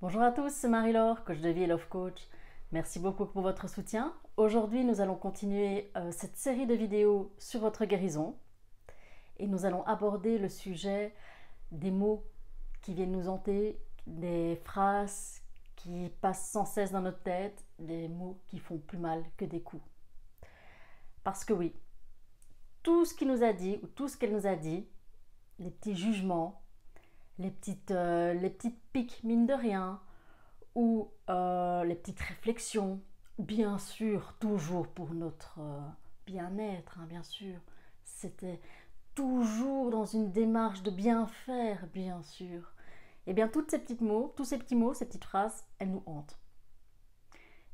Bonjour à tous, c'est Marie-Laure, coach de vie et love coach. Merci beaucoup pour votre soutien. Aujourd'hui, nous allons continuer euh, cette série de vidéos sur votre guérison et nous allons aborder le sujet des mots qui viennent nous hanter, des phrases qui passent sans cesse dans notre tête, des mots qui font plus mal que des coups. Parce que oui, tout ce qu'il nous a dit ou tout ce qu'elle nous a dit, les petits jugements, les petites, euh, les petites piques mine de rien, ou euh, les petites réflexions, bien sûr, toujours pour notre euh, bien-être, hein, bien sûr. C'était toujours dans une démarche de bien faire, bien sûr. Et eh bien, toutes ces petits mots, tous ces petits mots, ces petites phrases, elles nous hantent.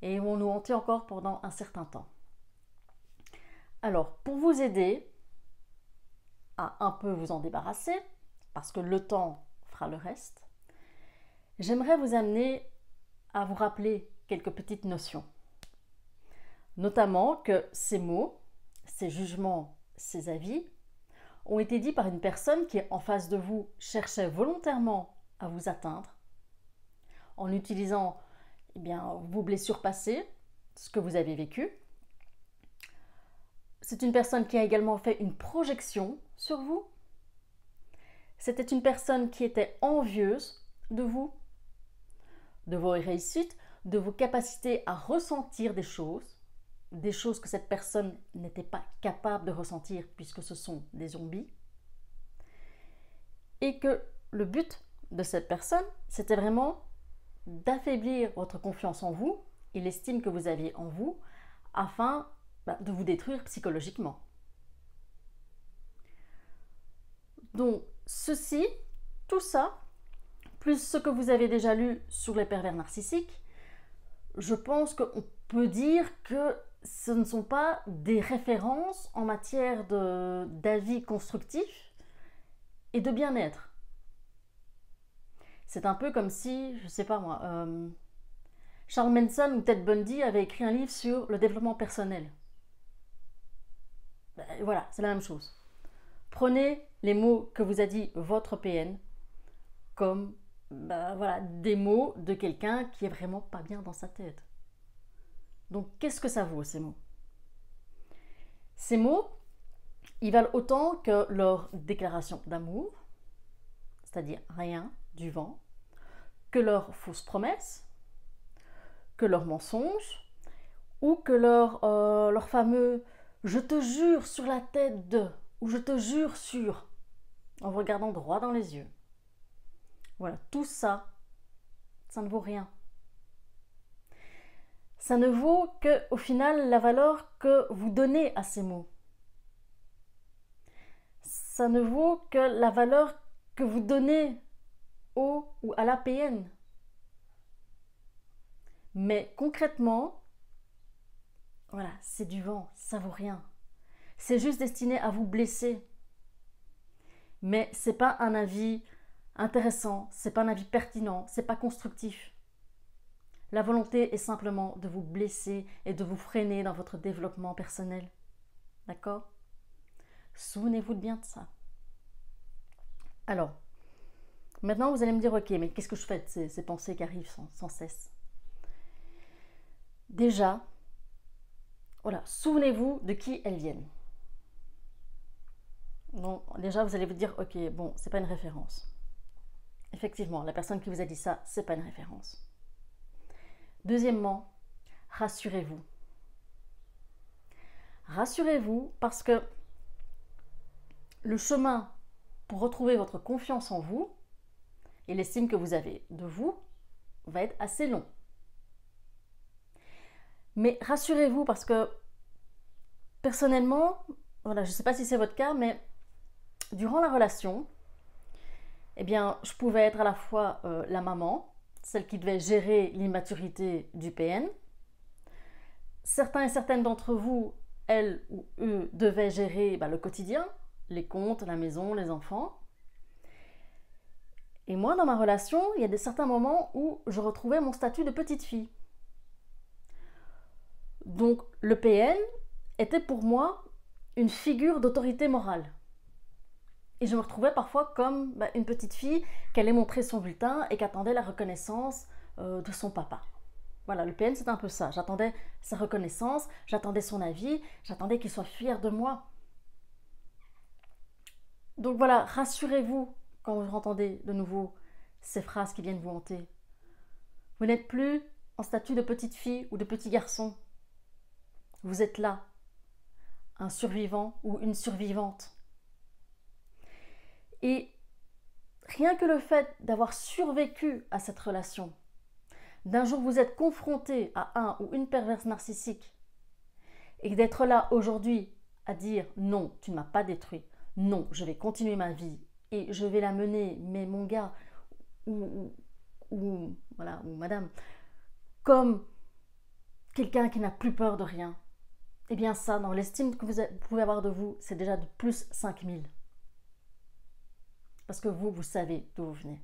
Et vont nous hanter encore pendant un certain temps. Alors, pour vous aider à un peu vous en débarrasser, parce que le temps le reste, j'aimerais vous amener à vous rappeler quelques petites notions. Notamment que ces mots, ces jugements, ces avis ont été dits par une personne qui, en face de vous, cherchait volontairement à vous atteindre en utilisant eh bien, vos blessures passées, ce que vous avez vécu. C'est une personne qui a également fait une projection sur vous. C'était une personne qui était envieuse de vous, de vos réussites, de vos capacités à ressentir des choses, des choses que cette personne n'était pas capable de ressentir puisque ce sont des zombies, et que le but de cette personne, c'était vraiment d'affaiblir votre confiance en vous et l'estime que vous aviez en vous afin bah, de vous détruire psychologiquement. Donc, ceci, tout ça, plus ce que vous avez déjà lu sur les pervers narcissiques, je pense qu'on peut dire que ce ne sont pas des références en matière d'avis constructifs et de bien-être. C'est un peu comme si, je ne sais pas moi, euh, Charles Manson ou Ted Bundy avaient écrit un livre sur le développement personnel. Ben, voilà, c'est la même chose. Prenez les mots que vous a dit votre PN comme bah, voilà, des mots de quelqu'un qui est vraiment pas bien dans sa tête. Donc qu'est-ce que ça vaut ces mots? Ces mots, ils valent autant que leur déclaration d'amour, c'est-à-dire rien, du vent, que leurs fausses promesses, que leurs mensonges, ou que leur, euh, leur fameux je te jure sur la tête de, ou je te jure sur, en vous regardant droit dans les yeux. Voilà, tout ça, ça ne vaut rien. Ça ne vaut que, au final, la valeur que vous donnez à ces mots. Ça ne vaut que la valeur que vous donnez au ou à la PN. Mais concrètement, voilà, c'est du vent, ça vaut rien. C'est juste destiné à vous blesser. Mais c'est pas un avis intéressant, c'est pas un avis pertinent, c'est pas constructif. La volonté est simplement de vous blesser et de vous freiner dans votre développement personnel. D'accord? Souvenez-vous bien de ça. Alors, maintenant vous allez me dire, ok, mais qu'est-ce que je fais de ces, pensées qui arrivent sans, sans cesse? Déjà, voilà, souvenez-vous de qui elles viennent. Donc, déjà, vous allez vous dire, ok, bon, c'est pas une référence. Effectivement, la personne qui vous a dit ça, c'est pas une référence. Deuxièmement, rassurez-vous. Rassurez-vous parce que le chemin pour retrouver votre confiance en vous et l'estime que vous avez de vous va être assez long. Mais rassurez-vous parce que personnellement, voilà, je ne sais pas si c'est votre cas, mais durant la relation, eh bien, je pouvais être à la fois euh, la maman, celle qui devait gérer l'immaturité du PN. Certains et certaines d'entre vous, elles ou eux, devaient gérer bah, le quotidien, les comptes, la maison, les enfants. Et moi, dans ma relation, il y a des certains moments où je retrouvais mon statut de petite fille. Donc, le PN était pour moi une figure d'autorité morale. Et je me retrouvais parfois comme bah, une petite fille qui allait montrer son bulletin et qui attendait la reconnaissance euh, de son papa. Voilà, le PN, c'est un peu ça. J'attendais sa reconnaissance, j'attendais son avis, j'attendais qu'il soit fier de moi. Donc voilà, rassurez-vous quand vous entendez de nouveau ces phrases qui viennent vous hanter. Vous n'êtes plus en statut de petite fille ou de petit garçon. Vous êtes là, un survivant ou une survivante. Et rien que le fait d'avoir survécu à cette relation, d'un jour vous êtes confronté à un ou une perverse narcissique, et d'être là aujourd'hui à dire non, tu ne m'as pas détruit, non, je vais continuer ma vie et je vais la mener, mais mon gars ou, voilà, ou madame, comme quelqu'un qui n'a plus peur de rien, eh bien ça, dans l'estime que vous pouvez avoir de vous, c'est déjà de plus 5000. Parce que vous, vous savez d'où vous venez.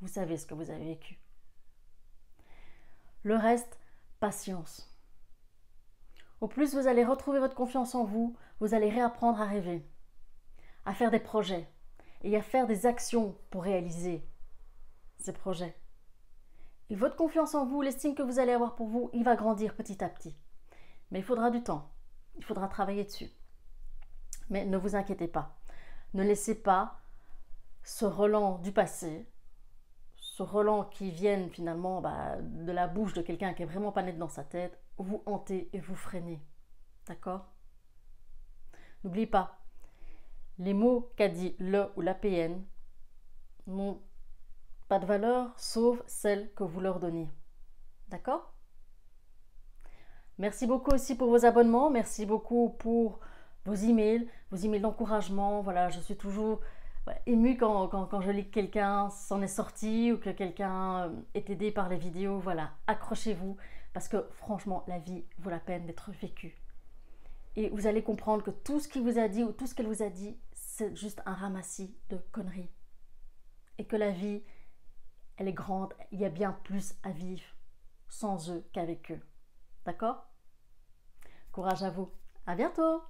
Vous savez ce que vous avez vécu. Le reste, patience. Au plus vous allez retrouver votre confiance en vous, vous allez réapprendre à rêver, à faire des projets et à faire des actions pour réaliser ces projets. Et votre confiance en vous, l'estime que vous allez avoir pour vous, il va grandir petit à petit. Mais il faudra du temps. Il faudra travailler dessus. Mais ne vous inquiétez pas. Ne laissez pas ce relent du passé, ce relent qui vient finalement bah, de la bouche de quelqu'un qui est vraiment pas net dans sa tête, vous hanter et vous freiner. D'accord? N'oubliez pas, les mots qu'a dit le ou la PN n'ont pas de valeur sauf celle que vous leur donnez. D'accord? Merci beaucoup aussi pour vos abonnements, merci beaucoup pour vos emails, vos emails d'encouragement. Voilà, je suis toujours émue quand, quand, je lis que quelqu'un s'en est sorti ou que quelqu'un euh, est aidé par les vidéos. Voilà, accrochez-vous parce que franchement, la vie vaut la peine d'être vécue. Et vous allez comprendre que tout ce qu'il vous a dit ou tout ce qu'elle vous a dit, c'est juste un ramassis de conneries. Et que la vie, elle est grande, il y a bien plus à vivre sans eux qu'avec eux. D'accord? Courage à vous. À bientôt